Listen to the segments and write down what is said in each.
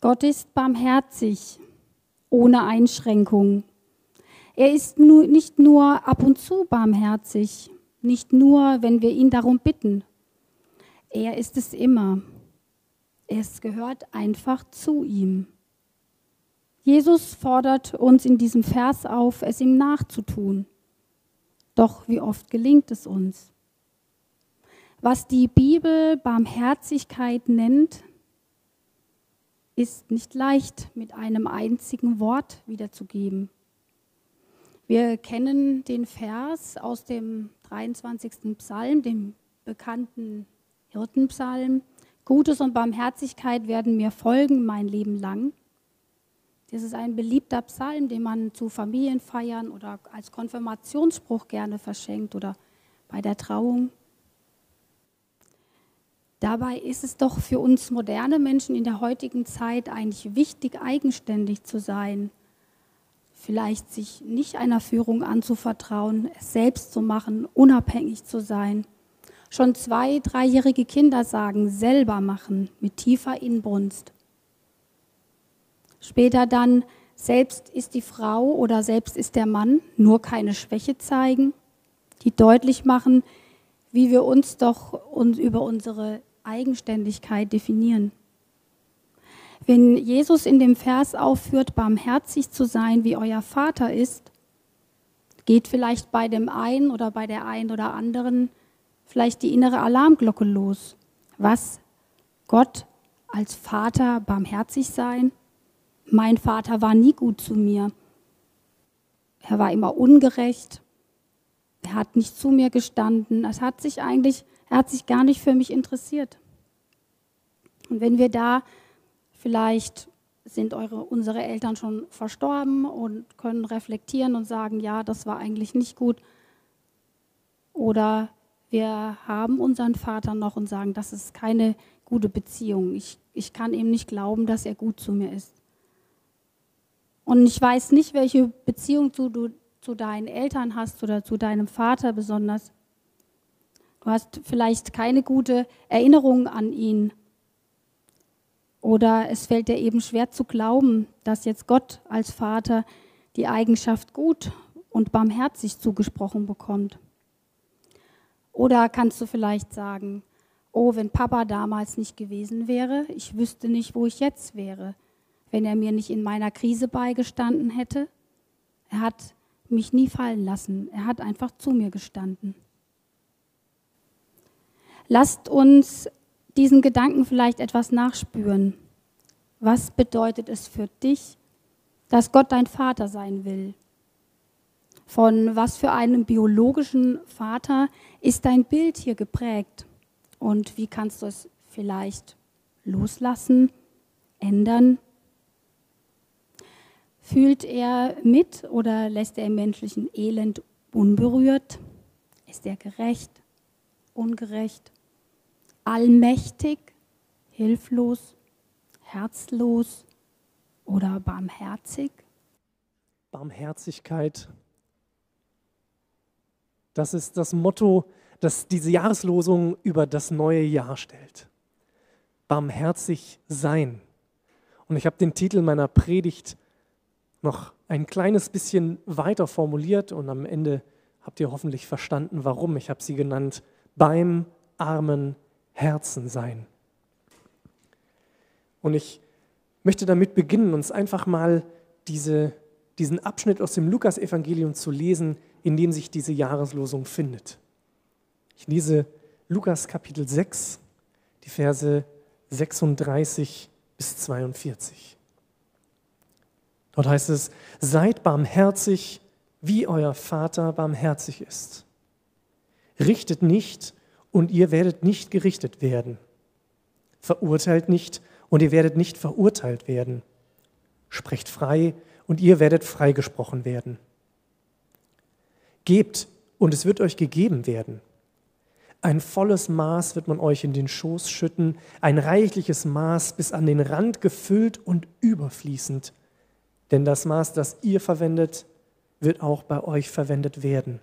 Gott ist barmherzig, ohne Einschränkung. Er ist nu nicht nur ab und zu barmherzig, nicht nur, wenn wir ihn darum bitten. Er ist es immer. Es gehört einfach zu ihm. Jesus fordert uns in diesem Vers auf, es ihm nachzutun. Doch wie oft gelingt es uns? Was die Bibel Barmherzigkeit nennt, ist nicht leicht mit einem einzigen Wort wiederzugeben. Wir kennen den Vers aus dem 23. Psalm, dem bekannten Hirtenpsalm. Gutes und Barmherzigkeit werden mir folgen mein Leben lang. Das ist ein beliebter Psalm, den man zu Familienfeiern oder als Konfirmationsspruch gerne verschenkt oder bei der Trauung. Dabei ist es doch für uns moderne Menschen in der heutigen Zeit eigentlich wichtig, eigenständig zu sein. Vielleicht sich nicht einer Führung anzuvertrauen, es selbst zu machen, unabhängig zu sein. Schon zwei, dreijährige Kinder sagen, selber machen, mit tiefer Inbrunst. Später dann, selbst ist die Frau oder selbst ist der Mann, nur keine Schwäche zeigen, die deutlich machen, wie wir uns doch über unsere Eigenständigkeit definieren. Wenn Jesus in dem Vers aufführt, barmherzig zu sein, wie euer Vater ist, geht vielleicht bei dem einen oder bei der einen oder anderen vielleicht die innere Alarmglocke los. Was? Gott als Vater barmherzig sein? Mein Vater war nie gut zu mir. Er war immer ungerecht. Er hat nicht zu mir gestanden. Es hat sich eigentlich, er hat sich gar nicht für mich interessiert. Und wenn wir da vielleicht sind eure, unsere Eltern schon verstorben und können reflektieren und sagen, ja, das war eigentlich nicht gut. Oder wir haben unseren Vater noch und sagen, das ist keine gute Beziehung. Ich, ich kann ihm nicht glauben, dass er gut zu mir ist. Und ich weiß nicht, welche Beziehung du, du zu deinen Eltern hast oder zu deinem Vater besonders. Du hast vielleicht keine gute Erinnerung an ihn. Oder es fällt dir eben schwer zu glauben, dass jetzt Gott als Vater die Eigenschaft gut und barmherzig zugesprochen bekommt. Oder kannst du vielleicht sagen, oh, wenn Papa damals nicht gewesen wäre, ich wüsste nicht, wo ich jetzt wäre wenn er mir nicht in meiner Krise beigestanden hätte. Er hat mich nie fallen lassen. Er hat einfach zu mir gestanden. Lasst uns diesen Gedanken vielleicht etwas nachspüren. Was bedeutet es für dich, dass Gott dein Vater sein will? Von was für einem biologischen Vater ist dein Bild hier geprägt? Und wie kannst du es vielleicht loslassen, ändern? Fühlt er mit oder lässt er im menschlichen Elend unberührt? Ist er gerecht, ungerecht, allmächtig, hilflos, herzlos oder barmherzig? Barmherzigkeit. Das ist das Motto, das diese Jahreslosung über das neue Jahr stellt. Barmherzig sein. Und ich habe den Titel meiner Predigt noch ein kleines bisschen weiter formuliert und am Ende habt ihr hoffentlich verstanden, warum. Ich habe sie genannt, beim armen Herzen sein. Und ich möchte damit beginnen, uns einfach mal diese, diesen Abschnitt aus dem Lukas-Evangelium zu lesen, in dem sich diese Jahreslosung findet. Ich lese Lukas Kapitel 6, die Verse 36 bis 42. Dort heißt es, seid barmherzig, wie euer Vater barmherzig ist. Richtet nicht und ihr werdet nicht gerichtet werden. Verurteilt nicht und ihr werdet nicht verurteilt werden. Sprecht frei und ihr werdet freigesprochen werden. Gebt und es wird euch gegeben werden. Ein volles Maß wird man euch in den Schoß schütten, ein reichliches Maß bis an den Rand gefüllt und überfließend denn das Maß, das ihr verwendet, wird auch bei euch verwendet werden.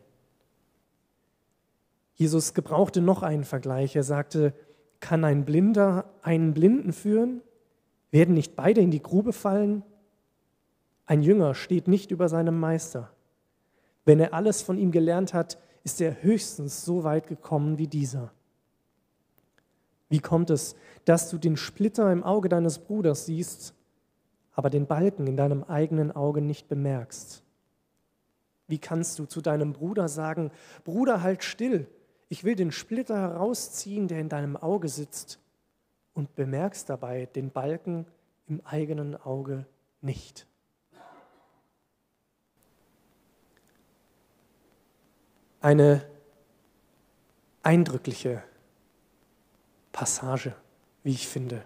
Jesus gebrauchte noch einen Vergleich. Er sagte, kann ein Blinder einen Blinden führen? Werden nicht beide in die Grube fallen? Ein Jünger steht nicht über seinem Meister. Wenn er alles von ihm gelernt hat, ist er höchstens so weit gekommen wie dieser. Wie kommt es, dass du den Splitter im Auge deines Bruders siehst, aber den Balken in deinem eigenen Auge nicht bemerkst? Wie kannst du zu deinem Bruder sagen, Bruder, halt still, ich will den Splitter herausziehen, der in deinem Auge sitzt, und bemerkst dabei den Balken im eigenen Auge nicht? Eine eindrückliche Passage, wie ich finde.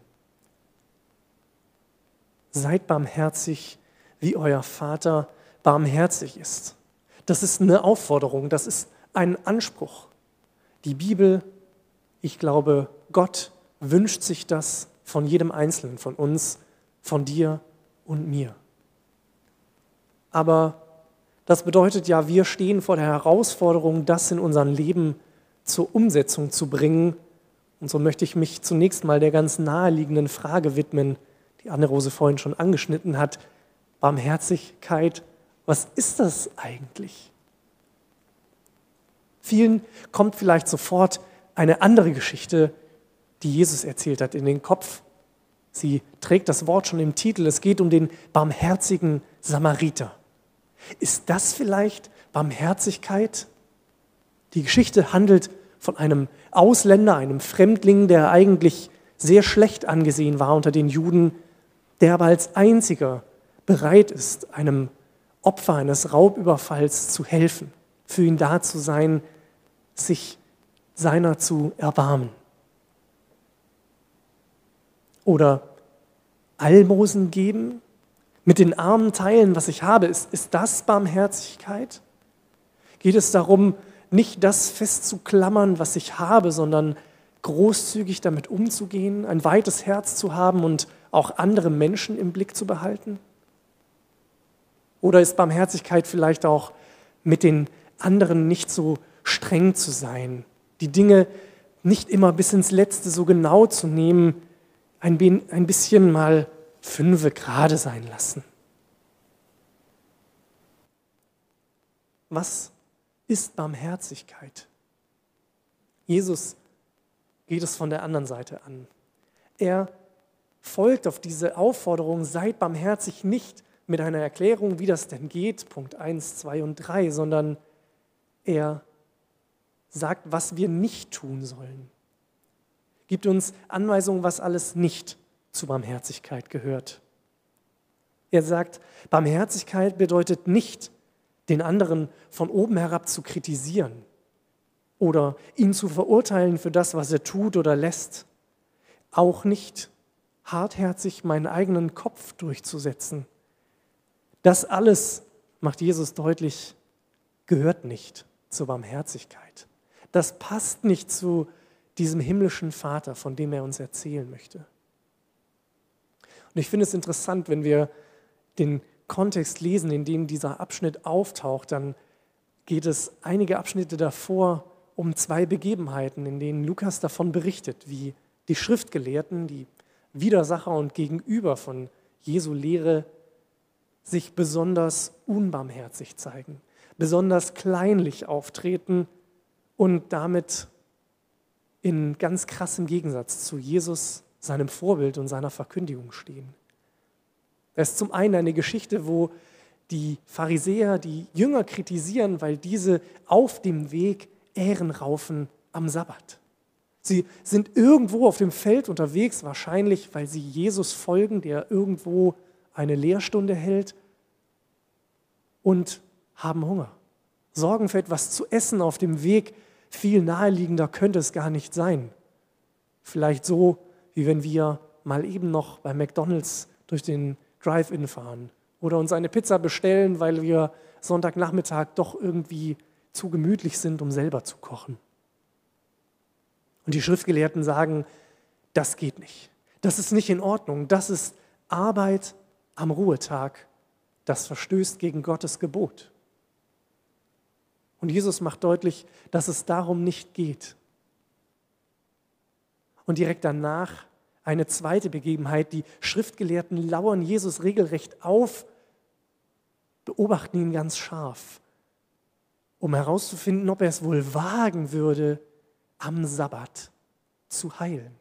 Seid barmherzig, wie euer Vater barmherzig ist. Das ist eine Aufforderung, das ist ein Anspruch. Die Bibel, ich glaube, Gott wünscht sich das von jedem Einzelnen von uns, von dir und mir. Aber das bedeutet ja, wir stehen vor der Herausforderung, das in unserem Leben zur Umsetzung zu bringen. Und so möchte ich mich zunächst mal der ganz naheliegenden Frage widmen, die Anne-Rose vorhin schon angeschnitten hat. Barmherzigkeit was ist das eigentlich? Vielen kommt vielleicht sofort eine andere Geschichte, die Jesus erzählt hat, in den Kopf. Sie trägt das Wort schon im Titel. Es geht um den barmherzigen Samariter. Ist das vielleicht Barmherzigkeit? Die Geschichte handelt von einem Ausländer, einem Fremdling, der eigentlich sehr schlecht angesehen war unter den Juden, der aber als einziger bereit ist, einem Opfer eines Raubüberfalls zu helfen, für ihn da zu sein, sich seiner zu erbarmen. Oder Almosen geben, mit den Armen teilen, was ich habe. Ist, ist das Barmherzigkeit? Geht es darum, nicht das festzuklammern, was ich habe, sondern großzügig damit umzugehen, ein weites Herz zu haben und auch andere Menschen im Blick zu behalten? Oder ist Barmherzigkeit vielleicht auch mit den anderen nicht so streng zu sein, die Dinge nicht immer bis ins Letzte so genau zu nehmen, ein bisschen mal fünfe gerade sein lassen? Was ist Barmherzigkeit? Jesus geht es von der anderen Seite an. Er folgt auf diese Aufforderung, seid barmherzig nicht mit einer Erklärung, wie das denn geht, Punkt 1, 2 und 3, sondern er sagt, was wir nicht tun sollen. Gibt uns Anweisungen, was alles nicht zu Barmherzigkeit gehört. Er sagt, Barmherzigkeit bedeutet nicht, den anderen von oben herab zu kritisieren oder ihn zu verurteilen für das, was er tut oder lässt. Auch nicht hartherzig meinen eigenen Kopf durchzusetzen das alles, macht Jesus deutlich, gehört nicht zur Barmherzigkeit. Das passt nicht zu diesem himmlischen Vater, von dem er uns erzählen möchte. Und ich finde es interessant, wenn wir den Kontext lesen, in dem dieser Abschnitt auftaucht, dann geht es einige Abschnitte davor um zwei Begebenheiten, in denen Lukas davon berichtet, wie die Schriftgelehrten, die Widersacher und Gegenüber von Jesu Lehre sich besonders unbarmherzig zeigen, besonders kleinlich auftreten und damit in ganz krassem Gegensatz zu Jesus, seinem Vorbild und seiner Verkündigung stehen. Das ist zum einen eine Geschichte, wo die Pharisäer die Jünger kritisieren, weil diese auf dem Weg Ähren raufen am Sabbat. Sie sind irgendwo auf dem Feld unterwegs, wahrscheinlich weil sie Jesus folgen, der irgendwo eine Lehrstunde hält und haben Hunger. Sorgen für etwas zu essen auf dem Weg, viel naheliegender könnte es gar nicht sein. Vielleicht so, wie wenn wir mal eben noch bei McDonald's durch den Drive-In fahren oder uns eine Pizza bestellen, weil wir Sonntagnachmittag doch irgendwie zu gemütlich sind, um selber zu kochen. Und die Schriftgelehrten sagen, das geht nicht. Das ist nicht in Ordnung. Das ist Arbeit am Ruhetag. Das verstößt gegen Gottes Gebot. Und Jesus macht deutlich, dass es darum nicht geht. Und direkt danach eine zweite Begebenheit. Die Schriftgelehrten lauern Jesus regelrecht auf, beobachten ihn ganz scharf, um herauszufinden, ob er es wohl wagen würde, am Sabbat zu heilen.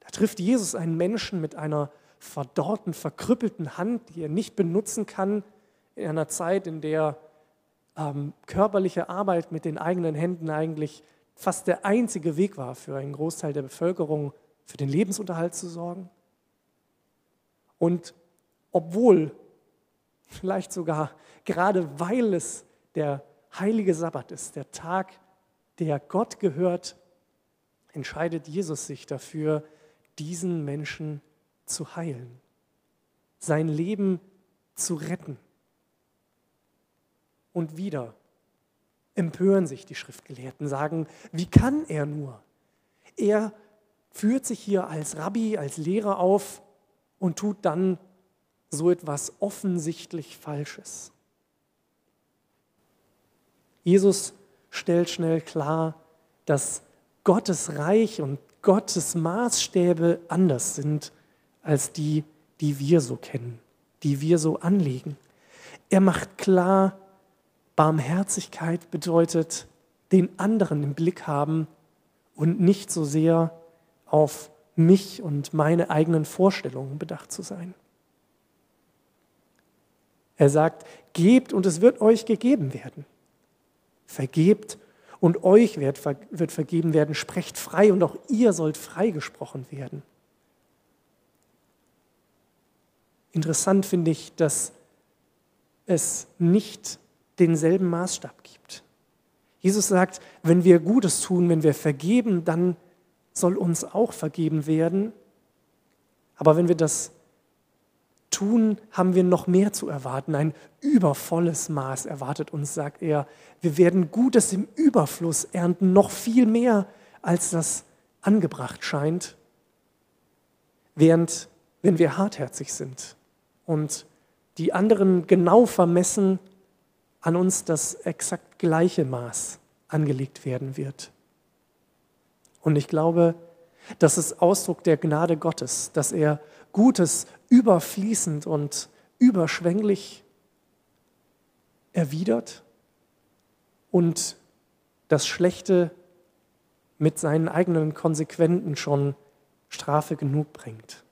Da trifft Jesus einen Menschen mit einer verdorrten, verkrüppelten Hand, die er nicht benutzen kann, in einer Zeit, in der ähm, körperliche Arbeit mit den eigenen Händen eigentlich fast der einzige Weg war für einen Großteil der Bevölkerung, für den Lebensunterhalt zu sorgen. Und obwohl, vielleicht sogar gerade weil es der heilige Sabbat ist, der Tag, der Gott gehört, entscheidet Jesus sich dafür, diesen Menschen zu heilen, sein Leben zu retten. Und wieder empören sich die Schriftgelehrten, sagen, wie kann er nur? Er führt sich hier als Rabbi, als Lehrer auf und tut dann so etwas offensichtlich Falsches. Jesus stellt schnell klar, dass Gottes Reich und Gottes Maßstäbe anders sind als die, die wir so kennen, die wir so anlegen. Er macht klar, Barmherzigkeit bedeutet, den anderen im Blick haben und nicht so sehr auf mich und meine eigenen Vorstellungen bedacht zu sein. Er sagt, gebt und es wird euch gegeben werden. Vergebt und euch wird, wird vergeben werden. Sprecht frei und auch ihr sollt freigesprochen werden. Interessant finde ich, dass es nicht denselben Maßstab gibt. Jesus sagt, wenn wir Gutes tun, wenn wir vergeben, dann soll uns auch vergeben werden. Aber wenn wir das tun, haben wir noch mehr zu erwarten. Ein übervolles Maß erwartet uns, sagt er. Wir werden Gutes im Überfluss ernten, noch viel mehr, als das angebracht scheint. Während, wenn wir hartherzig sind und die anderen genau vermessen, an uns das exakt gleiche Maß angelegt werden wird. Und ich glaube, das ist Ausdruck der Gnade Gottes, dass er Gutes überfließend und überschwänglich erwidert und das Schlechte mit seinen eigenen Konsequenten schon Strafe genug bringt.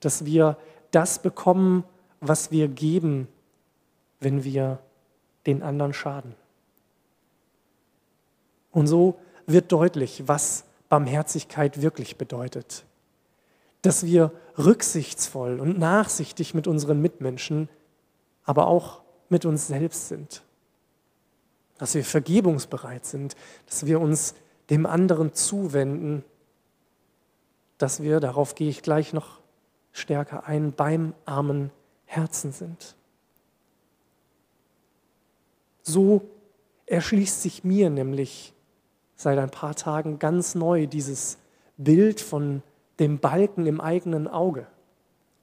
Dass wir das bekommen, was wir geben, wenn wir den anderen schaden. Und so wird deutlich, was Barmherzigkeit wirklich bedeutet. Dass wir rücksichtsvoll und nachsichtig mit unseren Mitmenschen, aber auch mit uns selbst sind. Dass wir vergebungsbereit sind, dass wir uns dem anderen zuwenden, dass wir, darauf gehe ich gleich noch stärker ein, beim armen Herzen sind. So erschließt sich mir nämlich seit ein paar Tagen ganz neu dieses Bild von dem Balken im eigenen Auge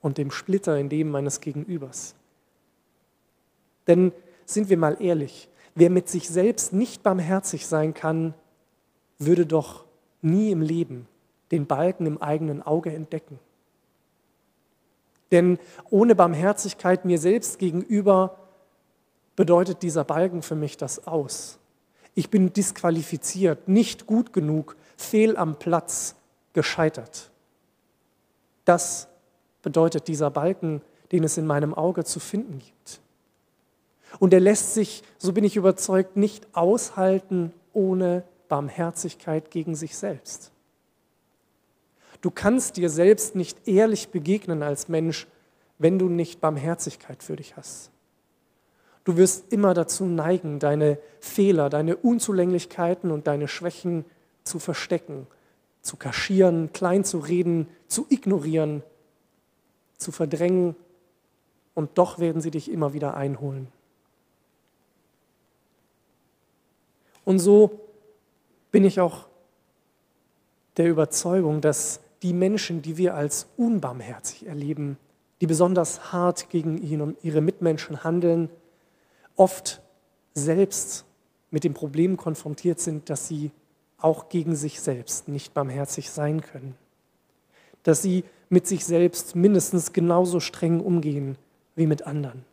und dem Splitter in dem meines Gegenübers. Denn sind wir mal ehrlich, wer mit sich selbst nicht barmherzig sein kann, würde doch nie im Leben den Balken im eigenen Auge entdecken. Denn ohne Barmherzigkeit mir selbst gegenüber bedeutet dieser Balken für mich das aus. Ich bin disqualifiziert, nicht gut genug, fehl am Platz, gescheitert. Das bedeutet dieser Balken, den es in meinem Auge zu finden gibt. Und er lässt sich, so bin ich überzeugt, nicht aushalten ohne Barmherzigkeit gegen sich selbst. Du kannst dir selbst nicht ehrlich begegnen als Mensch, wenn du nicht Barmherzigkeit für dich hast. Du wirst immer dazu neigen, deine Fehler, deine Unzulänglichkeiten und deine Schwächen zu verstecken, zu kaschieren, klein zu reden, zu ignorieren, zu verdrängen und doch werden sie dich immer wieder einholen. Und so bin ich auch der Überzeugung, dass die Menschen, die wir als unbarmherzig erleben, die besonders hart gegen ihn und ihre Mitmenschen handeln, oft selbst mit dem Problem konfrontiert sind, dass sie auch gegen sich selbst nicht barmherzig sein können. Dass sie mit sich selbst mindestens genauso streng umgehen wie mit anderen.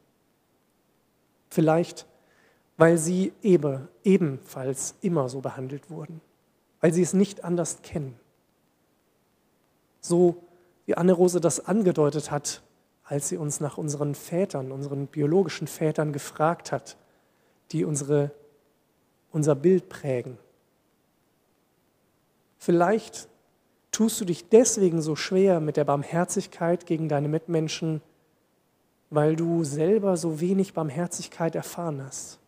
Vielleicht, weil sie eben, ebenfalls immer so behandelt wurden, weil sie es nicht anders kennen. So wie Anne-Rose das angedeutet hat, als sie uns nach unseren Vätern, unseren biologischen Vätern gefragt hat, die unsere, unser Bild prägen. Vielleicht tust du dich deswegen so schwer mit der Barmherzigkeit gegen deine Mitmenschen, weil du selber so wenig Barmherzigkeit erfahren hast.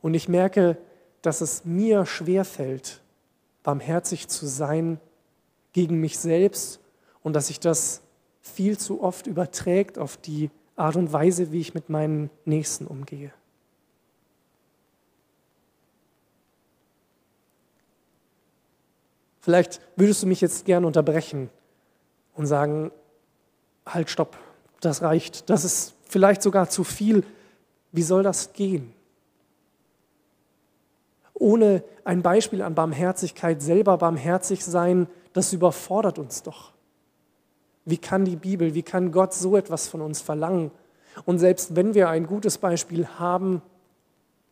Und ich merke, dass es mir schwerfällt, barmherzig zu sein gegen mich selbst und dass sich das viel zu oft überträgt auf die Art und Weise, wie ich mit meinen Nächsten umgehe. Vielleicht würdest du mich jetzt gern unterbrechen und sagen, halt, stopp, das reicht, das ist vielleicht sogar zu viel. Wie soll das gehen? Ohne ein Beispiel an Barmherzigkeit selber barmherzig sein, das überfordert uns doch. Wie kann die Bibel, wie kann Gott so etwas von uns verlangen? Und selbst wenn wir ein gutes Beispiel haben,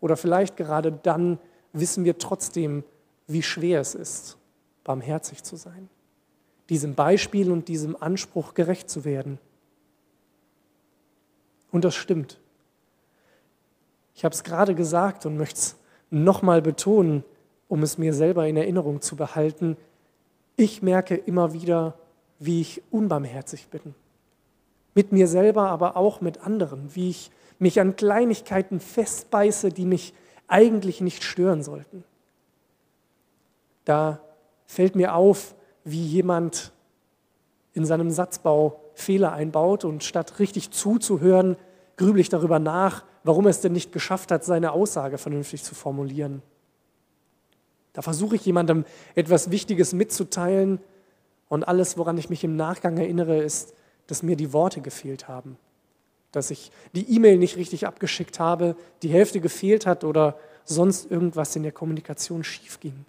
oder vielleicht gerade dann, wissen wir trotzdem, wie schwer es ist, barmherzig zu sein, diesem Beispiel und diesem Anspruch gerecht zu werden. Und das stimmt. Ich habe es gerade gesagt und möchte es nochmal betonen, um es mir selber in Erinnerung zu behalten. Ich merke immer wieder, wie ich unbarmherzig bin. Mit mir selber, aber auch mit anderen, wie ich mich an Kleinigkeiten festbeiße, die mich eigentlich nicht stören sollten. Da fällt mir auf, wie jemand in seinem Satzbau Fehler einbaut und statt richtig zuzuhören, grübel ich darüber nach, warum es denn nicht geschafft hat, seine Aussage vernünftig zu formulieren. Da versuche ich jemandem etwas Wichtiges mitzuteilen und alles, woran ich mich im Nachgang erinnere, ist, dass mir die Worte gefehlt haben, dass ich die E-Mail nicht richtig abgeschickt habe, die Hälfte gefehlt hat oder sonst irgendwas in der Kommunikation schief ging.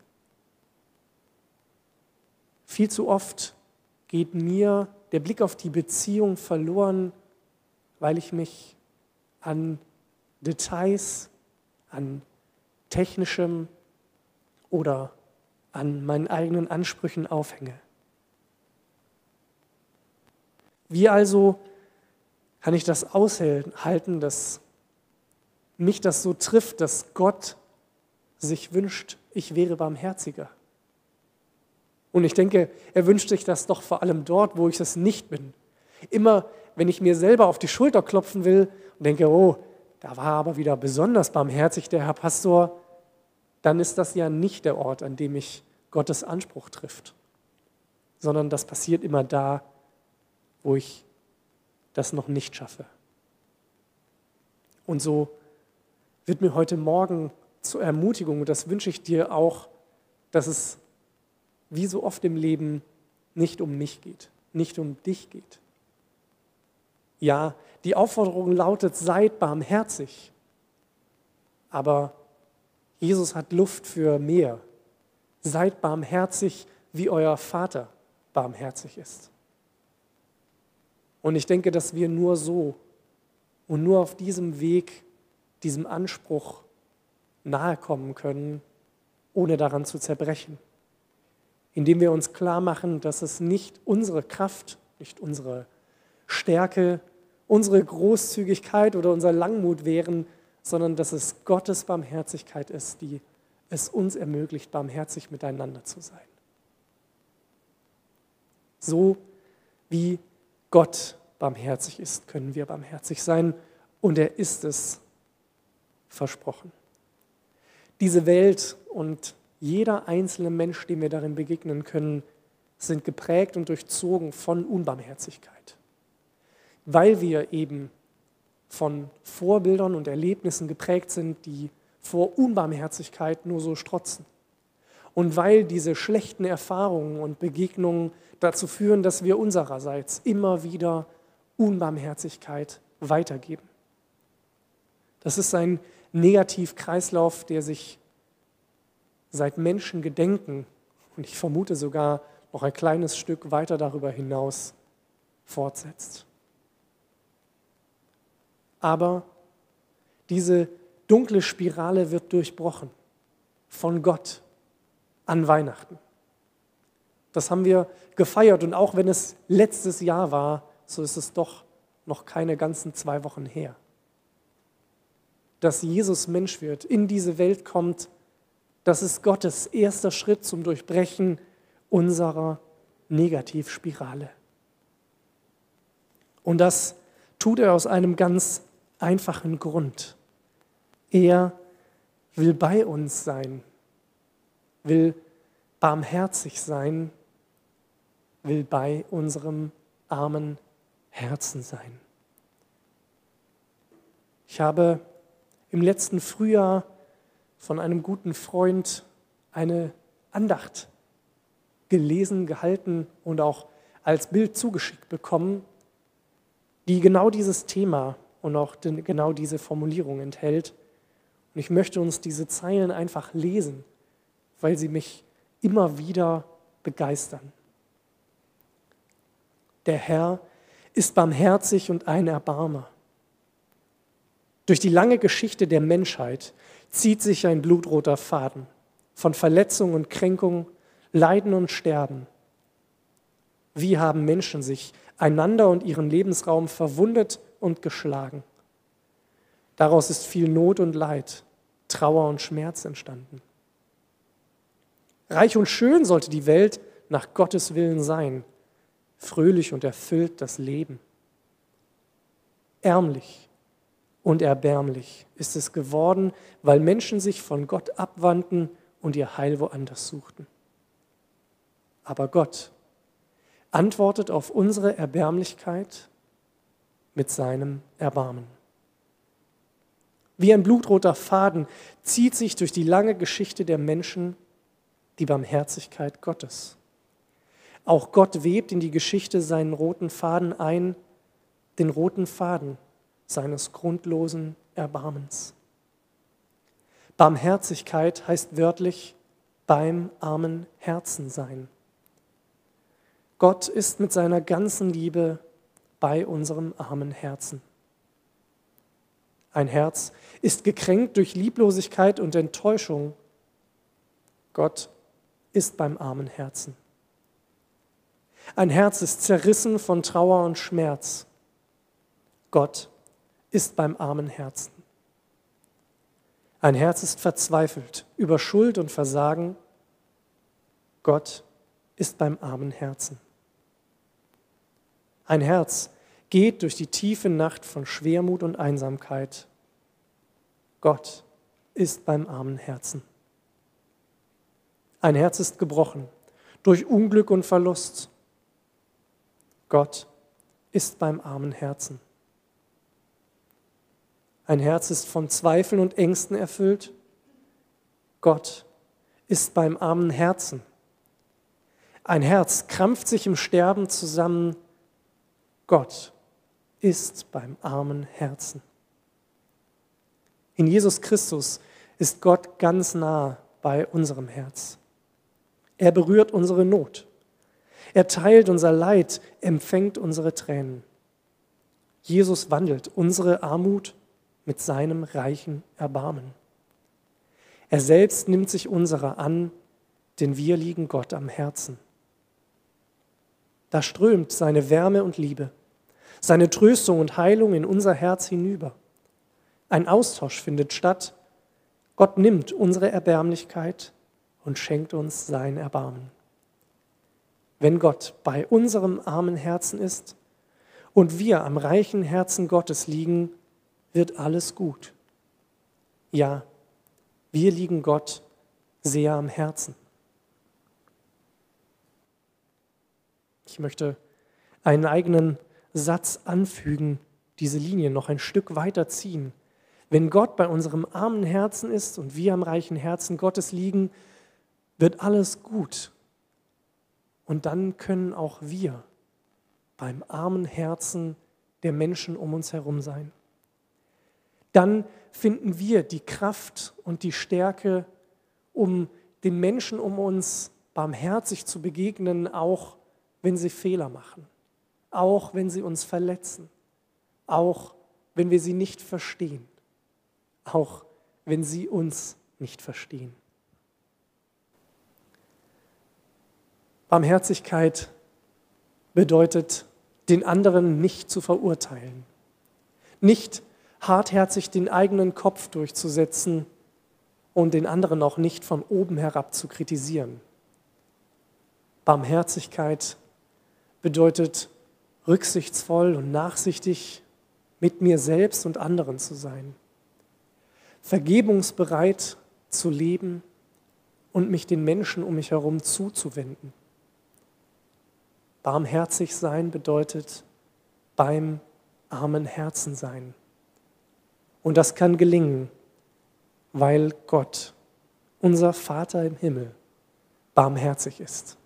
Viel zu oft geht mir der Blick auf die Beziehung verloren, weil ich mich an Details, an technischem oder an meinen eigenen Ansprüchen aufhänge. Wie also kann ich das aushalten, dass mich das so trifft, dass Gott sich wünscht, ich wäre barmherziger? Und ich denke, er wünscht sich das doch vor allem dort, wo ich es nicht bin. Immer, wenn ich mir selber auf die Schulter klopfen will und denke, oh, da war aber wieder besonders barmherzig der Herr Pastor, dann ist das ja nicht der Ort, an dem mich Gottes Anspruch trifft, sondern das passiert immer da, wo ich das noch nicht schaffe. Und so wird mir heute Morgen zur Ermutigung, und das wünsche ich dir auch, dass es wie so oft im Leben nicht um mich geht, nicht um dich geht. Ja, die Aufforderung lautet, seid barmherzig. Aber Jesus hat Luft für mehr. Seid barmherzig, wie euer Vater barmherzig ist. Und ich denke, dass wir nur so und nur auf diesem Weg, diesem Anspruch nahe kommen können, ohne daran zu zerbrechen. Indem wir uns klar machen, dass es nicht unsere Kraft, nicht unsere Stärke, unsere Großzügigkeit oder unser Langmut wären, sondern dass es Gottes Barmherzigkeit ist, die es uns ermöglicht, barmherzig miteinander zu sein. So wie Gott barmherzig ist, können wir barmherzig sein und er ist es versprochen. Diese Welt und jeder einzelne Mensch, dem wir darin begegnen können, sind geprägt und durchzogen von Unbarmherzigkeit, weil wir eben von Vorbildern und Erlebnissen geprägt sind, die vor Unbarmherzigkeit nur so strotzen. Und weil diese schlechten Erfahrungen und Begegnungen dazu führen, dass wir unsererseits immer wieder Unbarmherzigkeit weitergeben. Das ist ein Negativkreislauf, der sich seit Menschen gedenken und ich vermute sogar noch ein kleines Stück weiter darüber hinaus fortsetzt. Aber diese dunkle Spirale wird durchbrochen von Gott an Weihnachten. Das haben wir gefeiert und auch wenn es letztes Jahr war, so ist es doch noch keine ganzen zwei Wochen her. Dass Jesus Mensch wird, in diese Welt kommt, das ist Gottes erster Schritt zum Durchbrechen unserer Negativspirale. Und das tut er aus einem ganz einfachen Grund. Er will bei uns sein, will barmherzig sein, will bei unserem armen Herzen sein. Ich habe im letzten Frühjahr von einem guten Freund eine Andacht gelesen, gehalten und auch als Bild zugeschickt bekommen, die genau dieses Thema und auch genau diese Formulierung enthält. Und ich möchte uns diese Zeilen einfach lesen, weil sie mich immer wieder begeistern. Der Herr ist barmherzig und ein Erbarmer. Durch die lange Geschichte der Menschheit zieht sich ein blutroter Faden von Verletzung und Kränkung, Leiden und Sterben. Wie haben Menschen sich einander und ihren Lebensraum verwundet und geschlagen? Daraus ist viel Not und Leid, Trauer und Schmerz entstanden. Reich und schön sollte die Welt nach Gottes Willen sein, fröhlich und erfüllt das Leben. Ärmlich und erbärmlich ist es geworden, weil Menschen sich von Gott abwandten und ihr Heil woanders suchten. Aber Gott antwortet auf unsere Erbärmlichkeit mit seinem Erbarmen. Wie ein blutroter Faden zieht sich durch die lange Geschichte der Menschen die Barmherzigkeit Gottes. Auch Gott webt in die Geschichte seinen roten Faden ein, den roten Faden seines grundlosen Erbarmens. Barmherzigkeit heißt wörtlich beim armen Herzen sein. Gott ist mit seiner ganzen Liebe bei unserem armen Herzen. Ein Herz ist gekränkt durch Lieblosigkeit und Enttäuschung. Gott ist beim armen Herzen. Ein Herz ist zerrissen von Trauer und Schmerz. Gott ist beim armen Herzen. Ein Herz ist verzweifelt über Schuld und Versagen. Gott ist beim armen Herzen. Ein Herz geht durch die tiefe Nacht von Schwermut und Einsamkeit. Gott ist beim armen Herzen. Ein Herz ist gebrochen durch Unglück und Verlust. Gott ist beim armen Herzen. Ein Herz ist von Zweifeln und Ängsten erfüllt. Gott ist beim armen Herzen. Ein Herz krampft sich im Sterben zusammen. Gott ist beim armen Herzen. In Jesus Christus ist Gott ganz nah bei unserem Herz. Er berührt unsere Not. Er teilt unser Leid, empfängt unsere Tränen. Jesus wandelt unsere Armut mit seinem reichen Erbarmen. Er selbst nimmt sich unserer an, denn wir liegen Gott am Herzen. Da strömt seine Wärme und Liebe, seine Tröstung und Heilung in unser Herz hinüber. Ein Austausch findet statt. Gott nimmt unsere Erbärmlichkeit und schenkt uns sein Erbarmen. Wenn Gott bei unserem armen Herzen ist und wir am reichen Herzen Gottes liegen, wird alles gut. Ja, wir liegen Gott sehr am Herzen. Ich möchte einen eigenen Satz anfügen, diese Linie noch ein Stück weiter ziehen. Wenn Gott bei unserem armen Herzen ist und wir am reichen Herzen Gottes liegen, wird alles gut. Und dann können auch wir beim armen Herzen der Menschen um uns herum sein. Dann finden wir die Kraft und die Stärke, um den Menschen um uns barmherzig zu begegnen, auch wenn sie Fehler machen, auch wenn sie uns verletzen, auch wenn wir sie nicht verstehen, auch wenn sie uns nicht verstehen. Barmherzigkeit bedeutet, den anderen nicht zu verurteilen, nicht hartherzig den eigenen Kopf durchzusetzen und den anderen auch nicht von oben herab zu kritisieren. Barmherzigkeit bedeutet rücksichtsvoll und nachsichtig mit mir selbst und anderen zu sein, vergebungsbereit zu leben und mich den Menschen um mich herum zuzuwenden. Barmherzig sein bedeutet beim armen Herzen sein. Und das kann gelingen, weil Gott, unser Vater im Himmel, barmherzig ist.